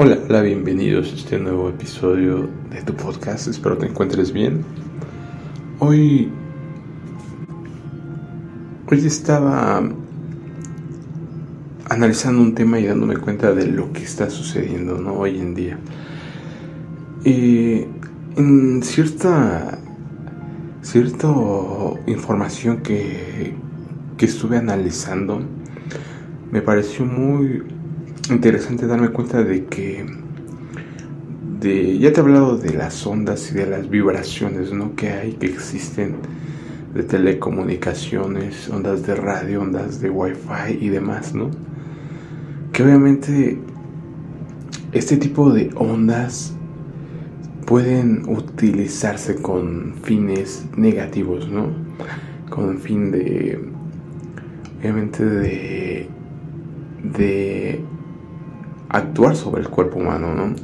Hola, bienvenidos a este nuevo episodio de tu podcast. Espero te encuentres bien. Hoy, hoy estaba analizando un tema y dándome cuenta de lo que está sucediendo ¿no? hoy en día. Y en cierta, cierta información que, que estuve analizando, me pareció muy interesante darme cuenta de que de, ya te he hablado de las ondas y de las vibraciones ¿no? que hay, que existen de telecomunicaciones, ondas de radio, ondas de wifi y demás, ¿no? Que obviamente este tipo de ondas pueden utilizarse con fines negativos, ¿no? Con fin de, obviamente de, de actuar sobre el cuerpo humano, ¿no?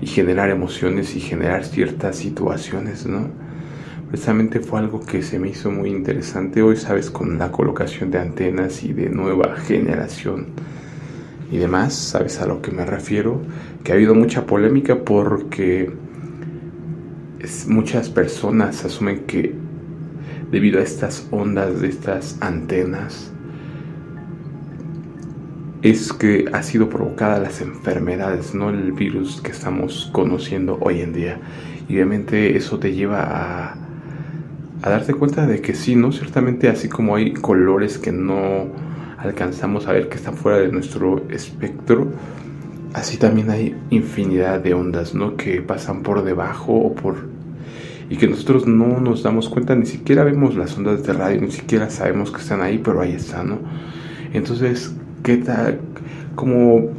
Y generar emociones y generar ciertas situaciones, ¿no? Precisamente fue algo que se me hizo muy interesante hoy, sabes, con la colocación de antenas y de nueva generación y demás, sabes a lo que me refiero, que ha habido mucha polémica porque muchas personas asumen que debido a estas ondas de estas antenas, es que ha sido provocada las enfermedades, no el virus que estamos conociendo hoy en día. Y obviamente eso te lleva a, darte cuenta de que sí, ¿no? Ciertamente así como hay colores que no alcanzamos a ver que están fuera de nuestro espectro, así también hay infinidad de ondas, ¿no? Que pasan por debajo o por... y que nosotros no nos damos cuenta, ni siquiera vemos las ondas de radio, ni siquiera sabemos que están ahí, pero ahí están, ¿no? Entonces, qué tal, como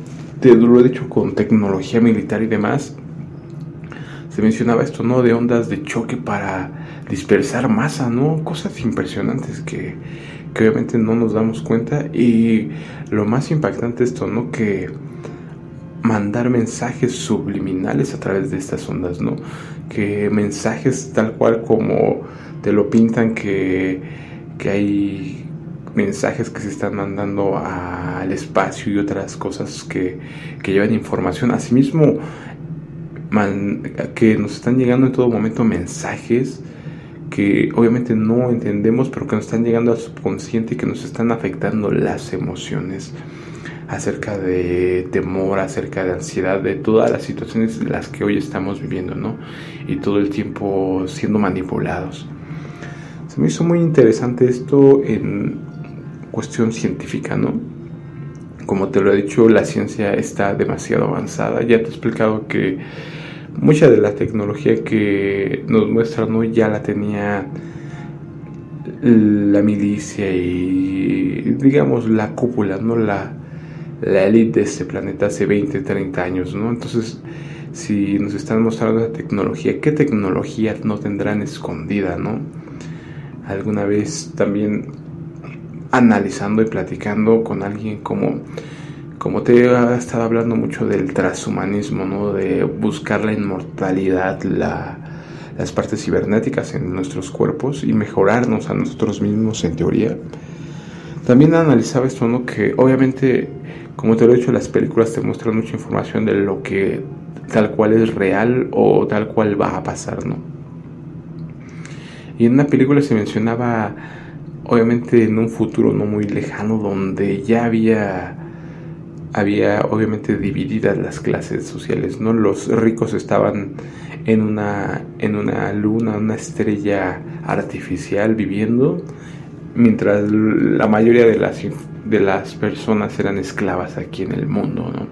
te lo he dicho con tecnología militar y demás, se mencionaba esto, ¿no? De ondas de choque para dispersar masa, ¿no? Cosas impresionantes que, que obviamente no nos damos cuenta. Y lo más impactante esto, ¿no? Que mandar mensajes subliminales a través de estas ondas, ¿no? Que mensajes tal cual como te lo pintan que, que hay mensajes que se están mandando al espacio y otras cosas que, que llevan información. Asimismo, que nos están llegando en todo momento mensajes que obviamente no entendemos, pero que nos están llegando al subconsciente y que nos están afectando las emociones acerca de temor, acerca de ansiedad, de todas las situaciones en las que hoy estamos viviendo, ¿no? Y todo el tiempo siendo manipulados. Se me hizo muy interesante esto en cuestión científica, ¿no? Como te lo he dicho, la ciencia está demasiado avanzada. Ya te he explicado que mucha de la tecnología que nos muestra ¿no? ya la tenía la milicia y digamos la cúpula, ¿no? La, la de este planeta hace 20, 30 años, ¿no? Entonces, si nos están mostrando esa tecnología, ¿qué tecnología no tendrán escondida, ¿no? Alguna vez también analizando y platicando con alguien como, como te he estado hablando mucho del transhumanismo, ¿no? de buscar la inmortalidad, la, las partes cibernéticas en nuestros cuerpos y mejorarnos a nosotros mismos en teoría. También analizaba esto, ¿no? que obviamente, como te lo he dicho, las películas te muestran mucha información de lo que tal cual es real o tal cual va a pasar, ¿no? Y en una película se mencionaba obviamente en un futuro no muy lejano donde ya había había obviamente divididas las clases sociales, ¿no? Los ricos estaban en una en una luna, una estrella artificial viviendo, mientras la mayoría de las de las personas eran esclavas aquí en el mundo, ¿no?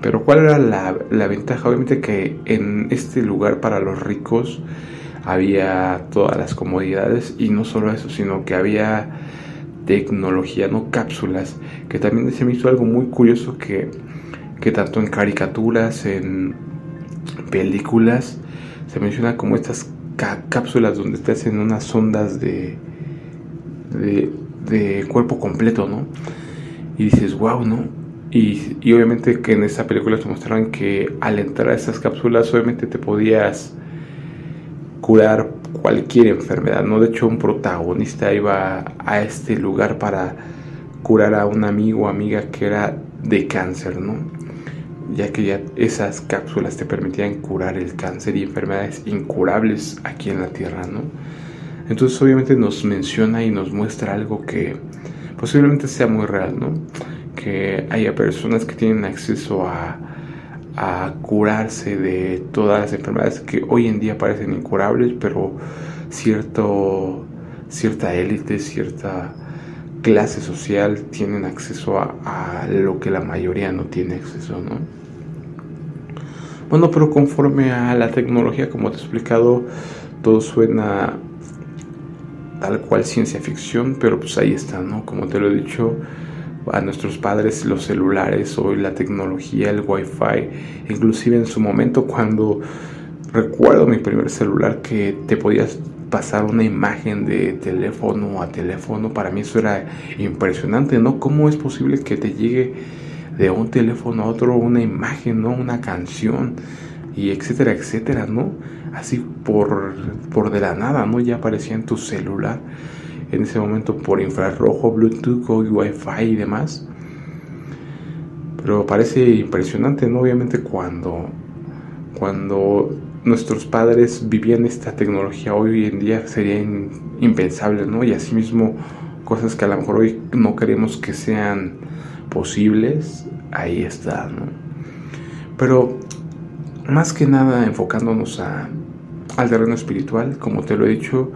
Pero ¿cuál era la, la ventaja? Obviamente que en este lugar para los ricos había todas las comodidades y no solo eso, sino que había tecnología, no cápsulas, que también se me hizo algo muy curioso que, que tanto en caricaturas, en películas, se menciona como estas cápsulas donde te hacen unas ondas de, de, de, cuerpo completo, ¿no? Y dices, wow, ¿no? Y, y obviamente que en esta película te mostraron que al entrar a esas cápsulas, obviamente te podías curar cualquier enfermedad, ¿no? De hecho, un protagonista iba a este lugar para curar a un amigo o amiga que era de cáncer, ¿no? ya que ya esas cápsulas te permitían curar el cáncer y enfermedades incurables aquí en la Tierra, ¿no? Entonces obviamente nos menciona y nos muestra algo que posiblemente sea muy real, ¿no? Que haya personas que tienen acceso a, a curarse de todas las enfermedades que hoy en día parecen incurables, pero cierto, cierta élite, cierta clase social tienen acceso a, lo que la mayoría no tiene acceso, ¿no? Bueno, pero conforme a la tecnología, como te he explicado, todo suena tal cual ciencia ficción, pero pues ahí está, ¿no? Como te lo he dicho, a nuestros padres los celulares, hoy la tecnología, el wifi, inclusive en su momento cuando recuerdo mi primer celular que te podías pasar una imagen de teléfono a teléfono, para mí eso era impresionante, ¿no? ¿Cómo es posible que te llegue de un teléfono a otro una imagen, ¿no? Una canción y etcétera, etcétera, ¿no? Así por, por de la nada, ¿no? Ya aparecía en tu celular en ese momento por infrarrojo, Bluetooth, Wi-Fi y demás. Pero parece impresionante, ¿no? Obviamente cuando, cuando nuestros padres vivían esta tecnología hoy en día sería impensable, ¿no? Y asimismo cosas que a lo mejor hoy no queremos que sean posibles, ahí está, ¿no? Pero más que nada enfocándonos a, al terreno espiritual, como te lo he dicho,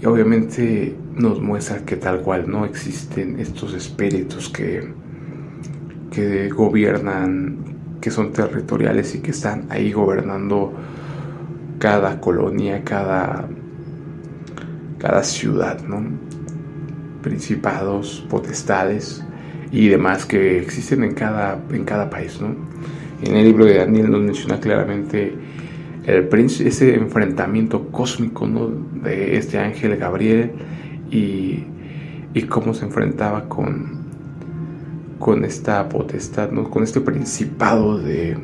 y obviamente nos muestra que tal cual no existen estos espíritus que, que gobiernan que son territoriales y que están ahí gobernando cada colonia, cada, cada ciudad, ¿no? principados, potestades y demás que existen en cada, en cada país. ¿no? En el libro de Daniel nos menciona claramente el, ese enfrentamiento cósmico ¿no? de este ángel Gabriel y, y cómo se enfrentaba con, con esta potestad, ¿no? con este principado de,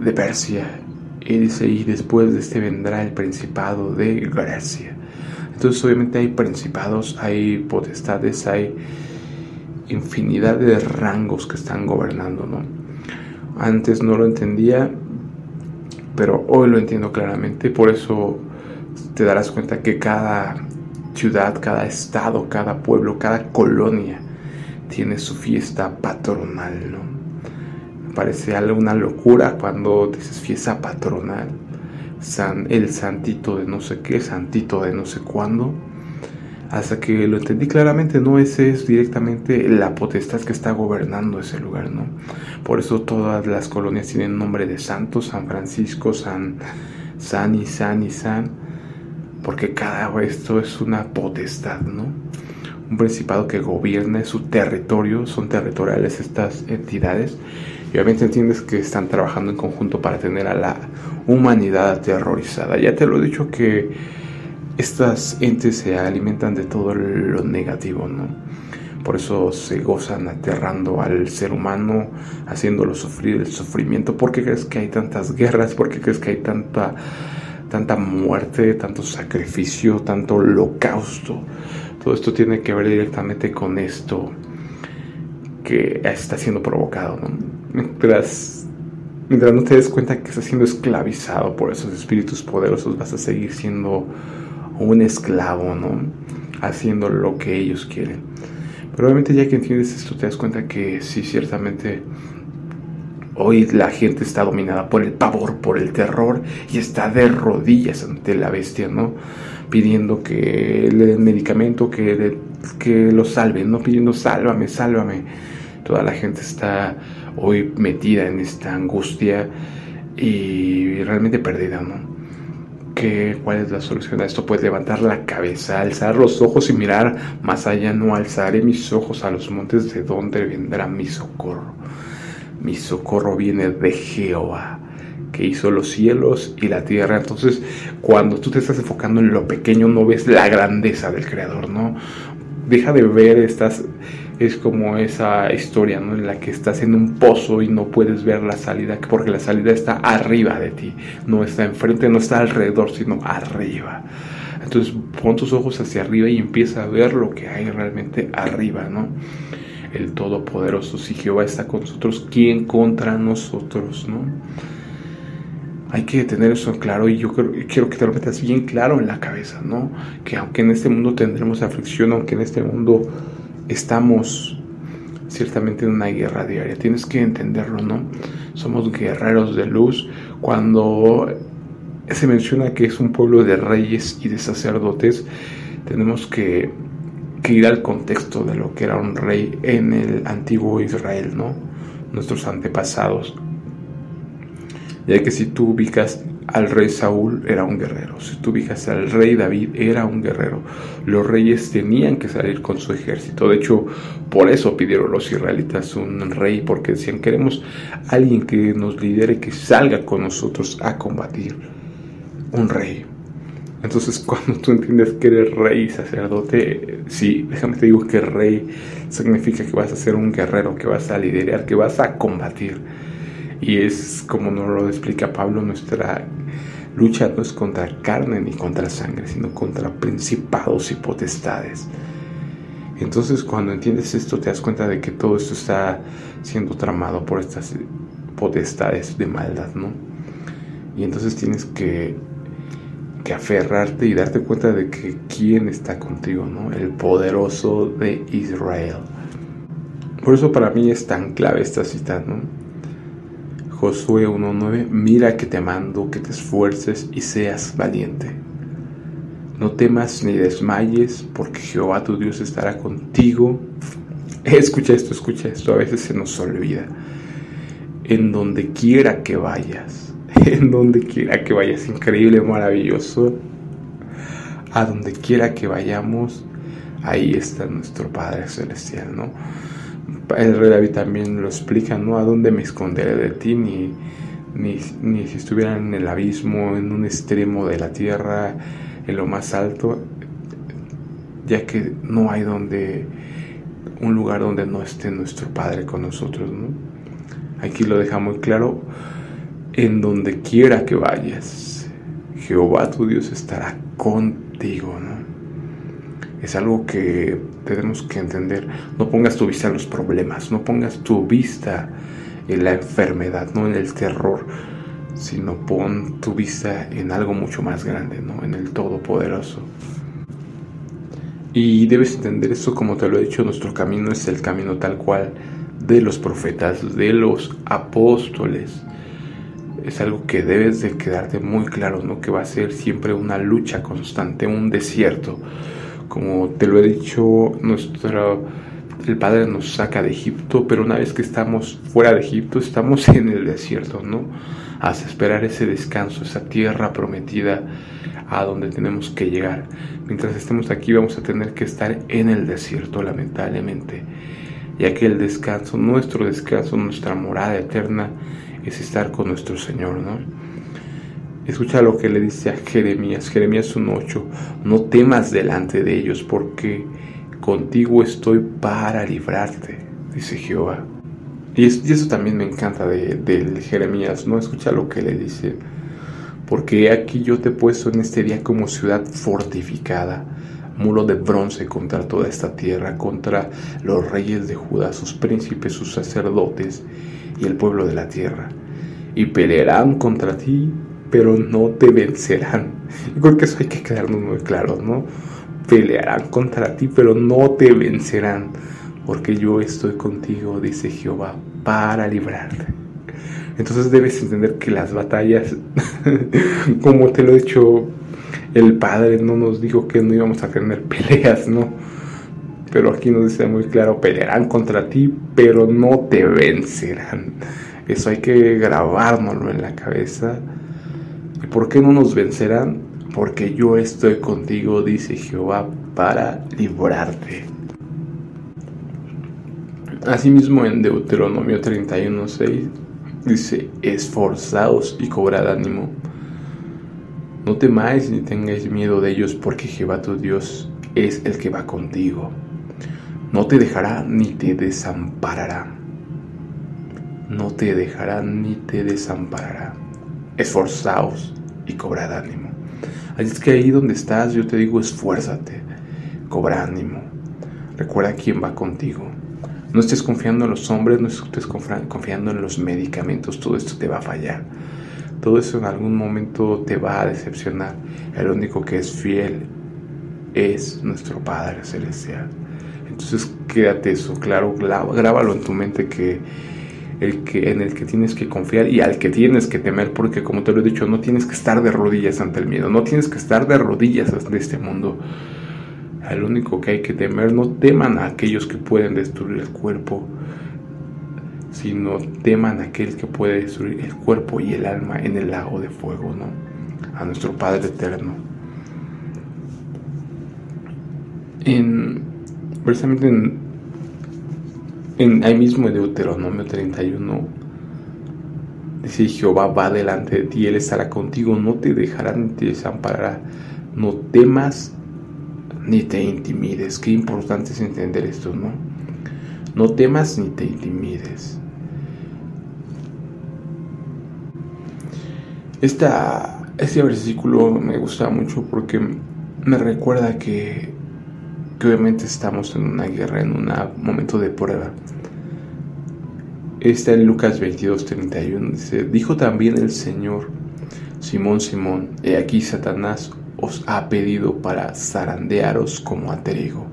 de Persia. Y dice, y después de este vendrá el principado de Grecia. Entonces obviamente hay principados, hay potestades, hay infinidad de rangos que están gobernando, ¿no? Antes no lo entendía, pero hoy lo entiendo claramente, por eso te darás cuenta que cada ciudad, cada estado, cada pueblo, cada colonia tiene su fiesta patronal, ¿no? Me parece algo, una locura cuando dices fiesta patronal, San, el santito de no sé qué, santito de no sé cuándo, hasta que lo entendí claramente, no, ese es directamente la potestad que está gobernando ese lugar, ¿no? Por eso todas las colonias tienen nombre de santos, San Francisco, San, San y San y San, porque cada esto es una potestad, ¿no? un principado que gobierne su territorio, son territoriales estas entidades, y obviamente entiendes que están trabajando en conjunto para tener a la humanidad aterrorizada. Ya te lo he dicho que estas entes se alimentan de todo lo negativo, ¿no? Por eso se gozan aterrando al ser humano, haciéndolo sufrir el sufrimiento. ¿Por qué crees que hay tantas guerras? ¿Por qué crees que hay tanta, tanta muerte, tanto sacrificio, tanto holocausto? Todo esto tiene que ver directamente con esto que está siendo provocado. Mientras, mientras no te des cuenta que estás siendo esclavizado por esos espíritus poderosos, vas a seguir siendo un esclavo, ¿no? Haciendo lo que ellos quieren. Pero obviamente ya que entiendes esto, te das cuenta que sí, ciertamente Hoy la gente está dominada por el pavor, por el terror y está de rodillas ante la bestia, ¿no? Pidiendo que le den medicamento, que, que lo salven, ¿no? Pidiendo sálvame, sálvame. Toda la gente está hoy metida en esta angustia y realmente perdida, ¿no? ¿Qué, ¿Cuál es la solución a esto? Pues levantar la cabeza, alzar los ojos y mirar más allá. No alzaré mis ojos a los montes de donde vendrá mi socorro mi socorro viene de Jehová, que hizo los cielos y la tierra. Entonces, cuando tú te estás enfocando en lo pequeño, no ves la grandeza del Creador, ¿no? Deja de ver estas, es como esa historia, ¿no? En la que estás en un pozo y no puedes ver la salida, porque la salida está arriba de ti, no está enfrente, no está alrededor, sino arriba. Entonces pon tus ojos hacia arriba y empieza a ver lo que hay realmente arriba, ¿no? el Todopoderoso. Si Jehová está con nosotros, ¿quién contra nosotros? ¿no? Hay que tener eso claro y yo quiero que te lo metas bien claro en la cabeza, ¿no? Que aunque en este mundo tendremos aflicción, aunque en este mundo estamos ciertamente en una guerra diaria, tienes que entenderlo, ¿no? Somos guerreros de luz. Cuando se menciona que es un pueblo de reyes y de sacerdotes, tenemos que, ir al contexto de lo que era un rey en el antiguo Israel, ¿no? Nuestros antepasados ya que si tú ubicas al rey Saúl era un guerrero, si tú ubicas al rey David era un guerrero. Los reyes tenían que salir con su ejército. De hecho, por eso pidieron los israelitas un rey, porque decían queremos alguien que nos lidere, que salga con nosotros a combatir. Un rey. Entonces, cuando tú entiendes que eres rey sacerdote, sí, déjame te digo que rey significa que vas a ser un guerrero, que vas a liderar, que vas a combatir. Y es como nos lo explica Pablo, nuestra lucha no es contra carne ni contra sangre, sino contra principados y potestades. Entonces cuando entiendes esto te das cuenta de que todo esto está siendo tramado por estas potestades de maldad, ¿no? Y entonces tienes que, que aferrarte y darte cuenta de que quién está contigo, ¿no? El poderoso de Israel. Por eso para mí es tan clave esta cita, ¿no? Josué 1.9, mira que te mando que te esfuerces y seas valiente. No temas ni desmayes, porque Jehová tu Dios estará contigo. Escucha esto, escucha esto, a veces se nos olvida. En donde quiera que vayas, en donde quiera que vayas, increíble, maravilloso. A donde quiera que vayamos, ahí está nuestro Padre Celestial, ¿no? El rey David también lo explica, ¿no? A dónde me esconderé de ti, ni, ni, si estuviera en el abismo, en un extremo de la tierra, en lo más alto, ya que no hay donde, un lugar donde no esté nuestro Padre con nosotros, ¿no? Aquí lo deja muy claro, en donde quiera que vayas, Jehová tu Dios estará contigo, ¿no? Es algo que tenemos que entender. No pongas tu vista en los problemas, no pongas tu vista en la enfermedad, no en el terror, sino pon tu vista en algo mucho más grande, ¿no? en el Todopoderoso. Y debes entender eso como te lo he dicho, nuestro camino es el camino tal cual de los profetas, de los apóstoles. Es algo que debes de quedarte muy claro, ¿no? Que va a ser siempre una lucha constante, un desierto como te lo he dicho, nuestro, el Padre nos saca de Egipto, pero una vez que estamos fuera de Egipto, estamos en el desierto, ¿no? Hasta esperar ese descanso, esa tierra prometida a donde tenemos que llegar. Mientras estemos aquí vamos a tener que estar en el desierto, lamentablemente, ya que el descanso, nuestro descanso, nuestra morada eterna, es estar con nuestro Señor, ¿no? Escucha lo que le dice a Jeremías, Jeremías 1.8, no temas delante de ellos porque contigo estoy para librarte, dice Jehová. Y, eso también me encanta de, Jeremías, ¿no? Escucha lo que le dice, porque aquí yo te he puesto en este día como ciudad fortificada, muro de bronce contra toda esta tierra, contra los reyes de Judá, sus príncipes, sus sacerdotes y el pueblo de la tierra. Y pelearán contra ti pero no te vencerán. Yo creo que eso hay que quedarnos muy claro, ¿no? Pelearán contra ti, pero no te vencerán, porque yo estoy contigo, dice Jehová, para librarte. Entonces debes entender que las batallas, como te lo he dicho, el Padre no nos dijo que no íbamos a tener peleas, ¿no? Pero aquí nos dice muy claro, pelearán contra ti, pero no te vencerán. Eso hay que grabárnoslo en la cabeza ¿Y por qué no nos vencerán? Porque yo estoy contigo, dice Jehová, para librarte. Asimismo en Deuteronomio 31.6 dice, esforzaos y cobrad ánimo. No temáis ni tengáis miedo de ellos, porque Jehová tu Dios es el que va contigo. No te dejará ni te desamparará. No te dejará ni te desamparará esforzaos y cobrad ánimo. Así es que ahí donde estás, yo te digo, esfuérzate, cobra ánimo. Recuerda quién va contigo. No estés confiando en los hombres, no estés confiando en los medicamentos, todo esto te va a fallar. Todo eso en algún momento te va a decepcionar. El único que es fiel es nuestro Padre Celestial. Entonces quédate eso, claro, grábalo en tu mente que el que en el que tienes que confiar y al que tienes que temer, porque como te lo he dicho, no tienes que estar de rodillas ante el miedo, no tienes que estar de rodillas ante este mundo. Al único que hay que temer, no teman a aquellos que pueden destruir el cuerpo, sino teman a aquel que puede destruir el cuerpo y el alma en el lago de fuego, ¿no? A nuestro Padre eterno. En, precisamente en, en ahí mismo en Deuteronomio 31 dice Jehová va delante de ti, Él estará contigo, no te dejará ni te desamparará, no temas ni te intimides. Qué importante es entender esto, ¿no? No temas ni te intimides. Esta, este versículo me gusta mucho porque me recuerda que, que obviamente estamos en una guerra, en un momento de prueba. Está en Lucas 22, 31. Dice, dijo también el Señor, Simón, Simón, he aquí Satanás os ha pedido para zarandearos como a trigo.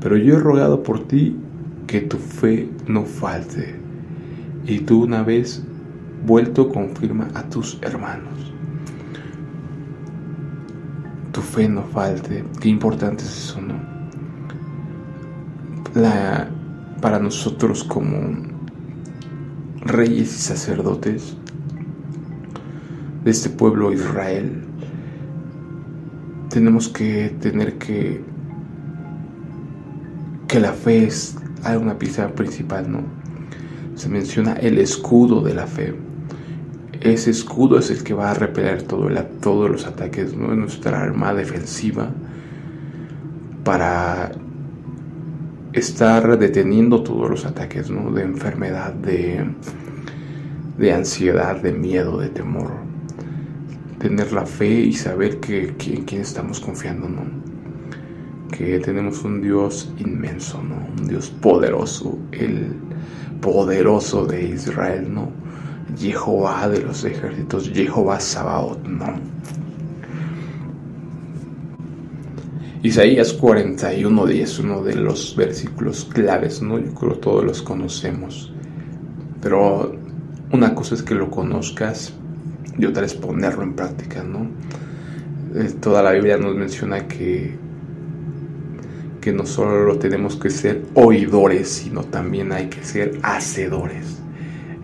Pero yo he rogado por ti que tu fe no falte, y tú una vez vuelto confirma a tus hermanos. Tu fe no falte, qué importante es eso, ¿no? La, para nosotros como reyes y sacerdotes de este pueblo Israel, tenemos que tener que que la fe es una pieza principal, ¿no? Se menciona el escudo de la fe. Ese escudo es el que va a repeler todo todos los ataques, ¿no? Nuestra arma defensiva para estar deteniendo todos los ataques, ¿no? De enfermedad, de, de ansiedad, de miedo, de temor tener la fe y saber que, en quién estamos confiando, ¿no? Que tenemos un Dios inmenso, ¿no? Un Dios poderoso, el poderoso de Israel, ¿no? Jehová de los ejércitos, Jehová Sabaoth, ¿no? Isaías 41, es uno de los versículos claves, ¿no? Yo creo todos los conocemos. Pero una cosa es que lo conozcas y otra es ponerlo en práctica, ¿no? Eh, toda la Biblia nos menciona que, que no solo tenemos que ser oidores, sino también hay que ser hacedores.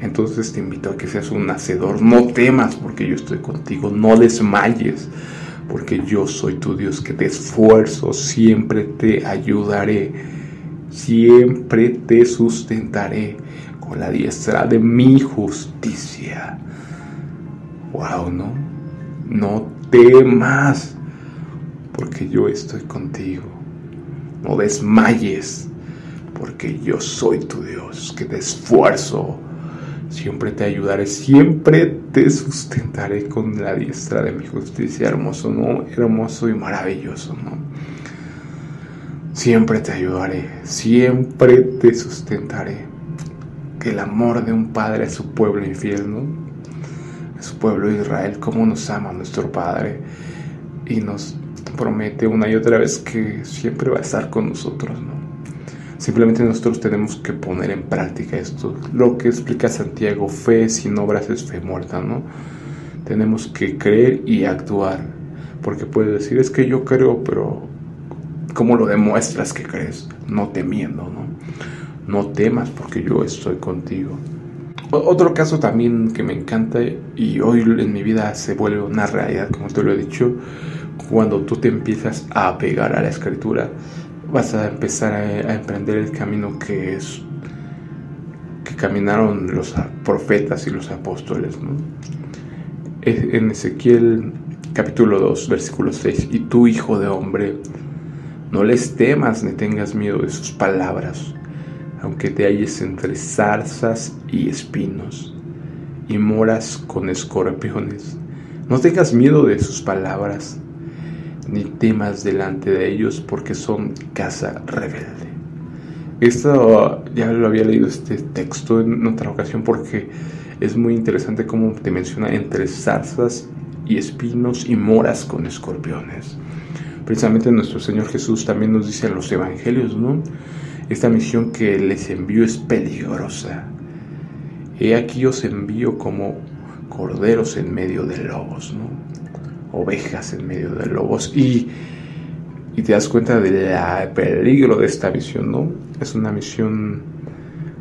Entonces te invito a que seas un hacedor. No temas porque yo estoy contigo. No desmayes porque yo soy tu Dios que te esfuerzo. Siempre te ayudaré. Siempre te sustentaré con la diestra de mi justicia wow, no, no temas, porque yo estoy contigo. No desmayes, porque yo soy tu Dios, que te esfuerzo. Siempre te ayudaré, siempre te sustentaré con la diestra de mi justicia. Hermoso, ¿no? Hermoso y maravilloso, ¿no? Siempre te ayudaré, siempre te sustentaré. Que el amor de un padre a su pueblo infiel, ¿no? su pueblo Israel, cómo nos ama nuestro Padre y nos promete una y otra vez que siempre va a estar con nosotros, ¿no? Simplemente nosotros tenemos que poner en práctica esto. Lo que explica Santiago, fe sin obras es fe muerta, ¿no? Tenemos que creer y actuar. Porque puedes decir, es que yo creo, pero ¿cómo lo demuestras que crees? No temiendo, ¿no? No temas porque yo estoy contigo. Otro caso también que me encanta y hoy en mi vida se vuelve una realidad, como te lo he dicho, cuando tú te empiezas a apegar a la escritura, vas a empezar a, emprender el camino que es que caminaron los profetas y los apóstoles. En Ezequiel capítulo 2, versículo 6, y tú, hijo de hombre, no les temas ni tengas miedo de sus palabras aunque te halles entre zarzas y espinos, y moras con escorpiones. No tengas miedo de sus palabras, ni temas delante de ellos, porque son casa rebelde. Esto ya lo había leído este texto en otra ocasión porque es muy interesante cómo te menciona entre zarzas y espinos y moras con escorpiones. Precisamente nuestro Señor Jesús también nos dice en los evangelios, ¿no? Esta misión que les envío es peligrosa. He aquí os envío como corderos en medio de lobos, ¿no? Ovejas en medio de lobos. Y, y te das cuenta del peligro de esta misión, ¿no? Es una misión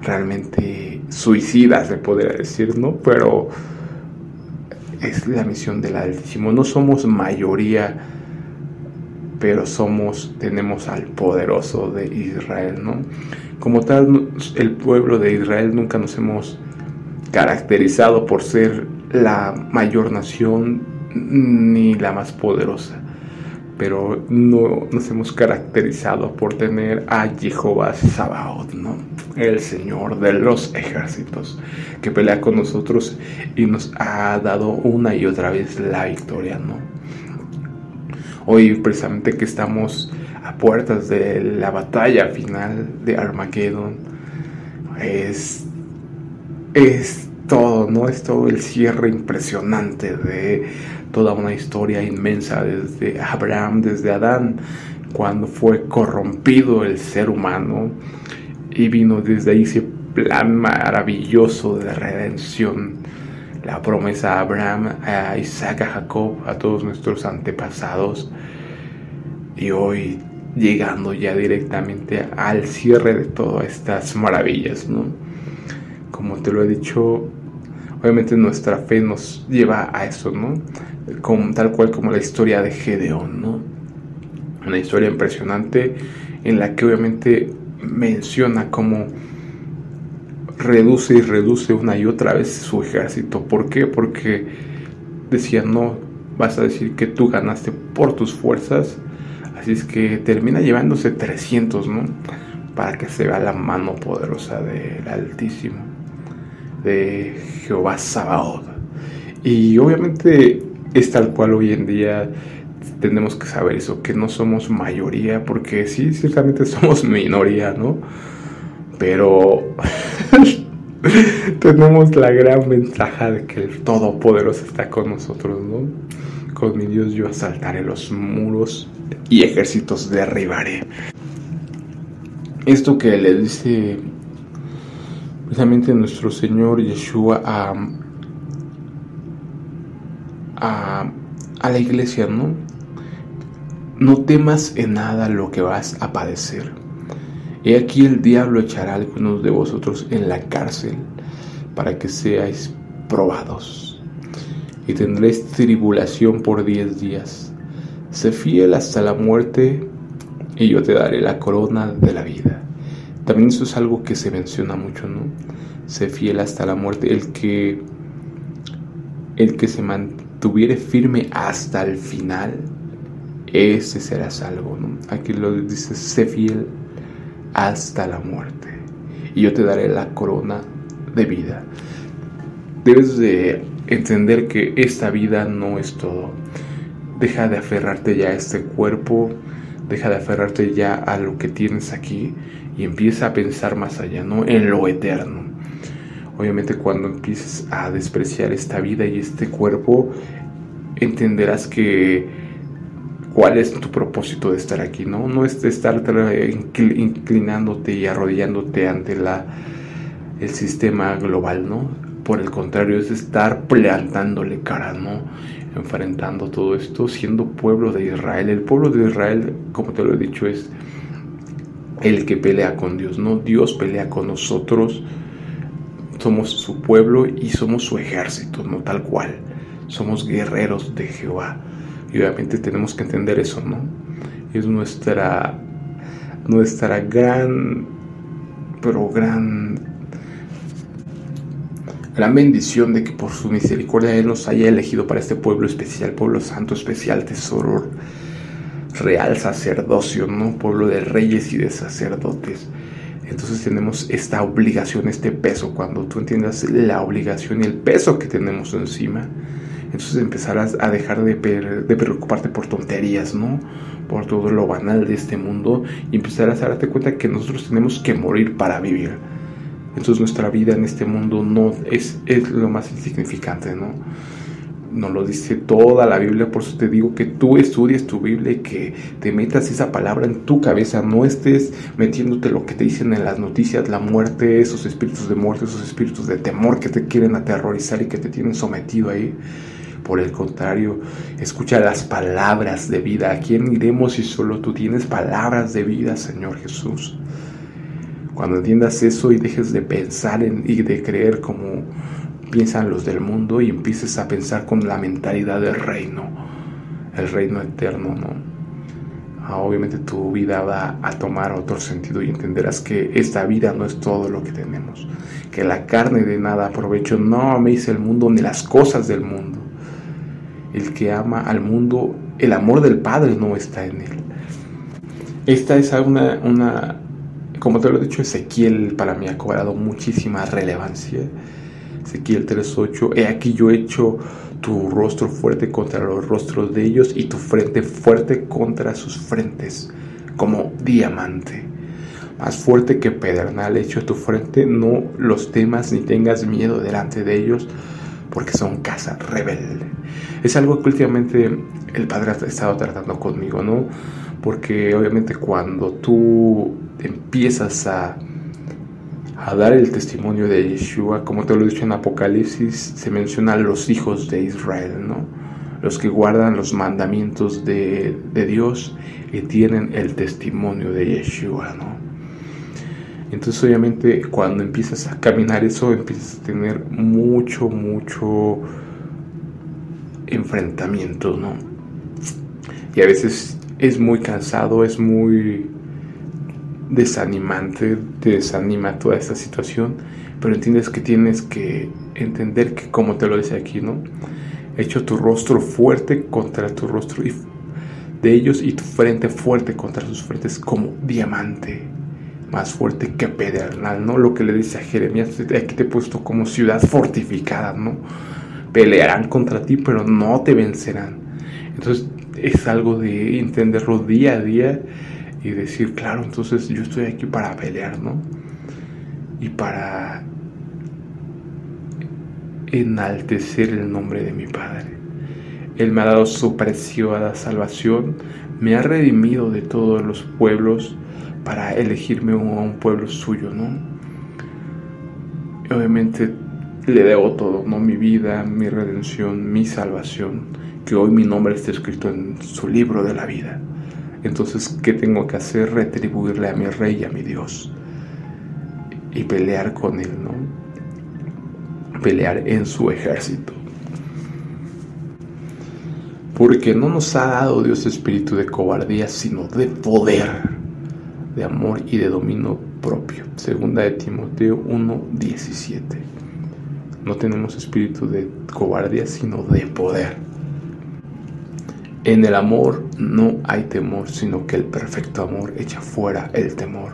realmente suicida, se podría decir, ¿no? Pero es la misión del Altísimo. No somos mayoría, pero somos, tenemos al poderoso de Israel, ¿no? Como tal, el pueblo de Israel nunca nos hemos caracterizado por ser la mayor nación ni la más poderosa pero no nos hemos caracterizado por tener a Jehová Sabaoth, ¿no? El Señor de los ejércitos, que pelea con nosotros y nos ha dado una y otra vez la victoria, ¿no? Hoy precisamente que estamos a puertas de la batalla final de Armageddon, es, es todo, ¿no? Es todo el cierre impresionante de toda una historia inmensa desde Abraham, desde Adán, cuando fue corrompido el ser humano y vino desde ahí ese plan maravilloso de redención, la promesa a Abraham, a Isaac, a Jacob, a todos nuestros antepasados y hoy llegando ya directamente al cierre de todas estas maravillas, ¿no? Como te lo he dicho, obviamente nuestra fe nos lleva a eso, ¿no? tal cual como la historia de Gedeón, ¿no? Una historia impresionante en la que obviamente menciona cómo reduce y reduce una y otra vez su ejército. ¿Por qué? Porque decía, no, vas a decir que tú ganaste por tus fuerzas, así es que termina llevándose 300, ¿no? Para que se vea la mano poderosa del Altísimo, de Jehová Sabaoth. Y obviamente es tal cual hoy en día tenemos que saber eso, que no somos mayoría, porque sí, ciertamente somos minoría, ¿no? Pero tenemos la gran ventaja de que el Todopoderoso está con nosotros, ¿no? Con mi Dios yo asaltaré los muros y ejércitos derribaré. Esto que le dice precisamente nuestro Señor Yeshua a a, la iglesia, ¿no? No temas en nada lo que vas a padecer. He aquí el diablo echará a algunos de vosotros en la cárcel para que seáis probados. Y tendréis tribulación por diez días. Sé fiel hasta la muerte y yo te daré la corona de la vida. También eso es algo que se menciona mucho, ¿no? Sé fiel hasta la muerte. El que, el que se mantiene tuviere firme hasta el final, ese será salvo. ¿no? Aquí lo dice, sé fiel hasta la muerte y yo te daré la corona de vida. Debes de entender que esta vida no es todo. Deja de aferrarte ya a este cuerpo, deja de aferrarte ya a lo que tienes aquí y empieza a pensar más allá, ¿no? En lo eterno. Obviamente cuando empieces a despreciar esta vida y este cuerpo, entenderás que cuál es tu propósito de estar aquí, ¿no? No es de estar inclinándote y arrodillándote ante la, el sistema global, ¿no? Por el contrario, es estar plantándole cara, ¿no? Enfrentando todo esto, siendo pueblo de Israel. El pueblo de Israel, como te lo he dicho, es el que pelea con Dios, ¿no? Dios pelea con nosotros somos su pueblo y somos su ejército, no tal cual. Somos guerreros de Jehová. Y obviamente tenemos que entender eso, ¿no? Es nuestra, nuestra gran, pero gran, gran bendición de que por su misericordia Él nos haya elegido para este pueblo especial, pueblo santo especial, tesoro real sacerdocio, ¿no? Pueblo de reyes y de sacerdotes. Entonces tenemos esta obligación, este peso. Cuando tú entiendas la obligación y el peso que tenemos encima, entonces empezarás a dejar de, preocuparte por tonterías, ¿no? Por todo lo banal de este mundo y empezarás a darte cuenta que nosotros tenemos que morir para vivir. Entonces nuestra vida en este mundo no es, es lo más insignificante, ¿no? Nos lo dice toda la Biblia, por eso te digo que tú estudies tu Biblia y que te metas esa palabra en tu cabeza, no estés metiéndote lo que te dicen en las noticias, la muerte, esos espíritus de muerte, esos espíritus de temor que te quieren aterrorizar y que te tienen sometido ahí. Por el contrario, escucha las palabras de vida. ¿A quién iremos si solo tú tienes palabras de vida, Señor Jesús? Cuando entiendas eso y dejes de pensar en, y de creer como piensan los del mundo y empieces a pensar con la mentalidad del reino, el reino eterno, ¿no? Ah, obviamente tu vida va a tomar otro sentido y entenderás que esta vida no es todo lo que tenemos, que la carne de nada aprovecho, no améis el mundo ni las cosas del mundo. El que ama al mundo, el amor del Padre no está en él. Esta es una, una como te lo he dicho, Ezequiel para mí ha cobrado muchísima relevancia Ezequiel 3:8, he aquí yo he hecho tu rostro fuerte contra los rostros de ellos y tu frente fuerte contra sus frentes, como diamante. Más fuerte que pedernal he hecho tu frente, no los temas ni tengas miedo delante de ellos, porque son casa rebelde. Es algo que últimamente el Padre ha estado tratando conmigo, ¿no? Porque obviamente cuando tú empiezas a a dar el testimonio de Yeshua, como te lo he dicho en Apocalipsis, se mencionan los hijos de Israel, ¿no? Los que guardan los mandamientos de, Dios y tienen el testimonio de Yeshua, ¿no? Entonces obviamente cuando empiezas a caminar eso, empiezas a tener mucho, mucho enfrentamiento, ¿no? Y a veces es muy cansado, es muy desanimante, te desanima toda esta situación, pero entiendes que tienes que entender que, como te lo dice aquí, ¿no? hecho tu rostro fuerte contra tu rostro de ellos y tu frente fuerte contra sus frentes como diamante, más fuerte que pedernal, ¿no? Lo que le dice a Jeremías, aquí te he puesto como ciudad fortificada, ¿no? Pelearán contra ti, pero no te vencerán. Entonces es algo de entenderlo día a día y decir, claro, entonces yo estoy aquí para pelear, ¿no? Y para enaltecer el nombre de mi Padre. Él me ha dado su preciosa salvación, me ha redimido de todos los pueblos para elegirme a un pueblo suyo, ¿no? obviamente le debo todo, ¿no? Mi vida, mi redención, mi salvación, que hoy mi nombre está escrito en su libro de la vida. Entonces, ¿qué tengo que hacer? Retribuirle a mi rey y a mi Dios. Y pelear con él, ¿no? Pelear en su ejército. Porque no nos ha dado Dios espíritu de cobardía, sino de poder, de amor y de dominio propio. Segunda de Timoteo 1:17. No tenemos espíritu de cobardía, sino de poder. En el amor no hay temor, sino que el perfecto amor echa fuera el temor.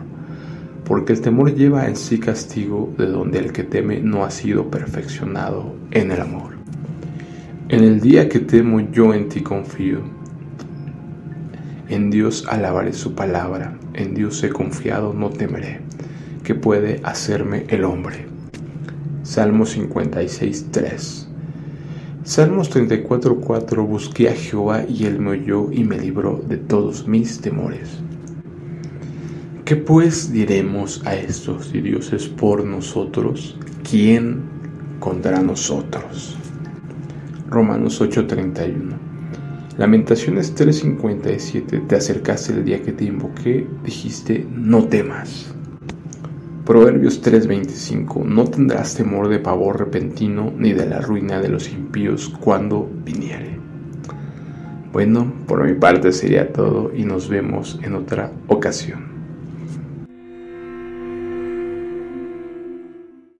Porque el temor lleva en sí castigo, de donde el que teme no ha sido perfeccionado en el amor. En el día que temo yo en ti confío. En Dios alabaré su palabra, en Dios he confiado, no temeré. ¿Qué puede hacerme el hombre? Salmo 56, 3. Salmos 34:4 Busqué a Jehová y él me oyó y me libró de todos mis temores. ¿Qué pues diremos a estos si Dios es por nosotros? ¿Quién contra nosotros? Romanos 8:31 Lamentaciones 3:57 Te acercaste el día que te invoqué, dijiste, no temas. Proverbios 3:25 No tendrás temor de pavor repentino ni de la ruina de los impíos cuando viniere. Bueno, por mi parte sería todo y nos vemos en otra ocasión.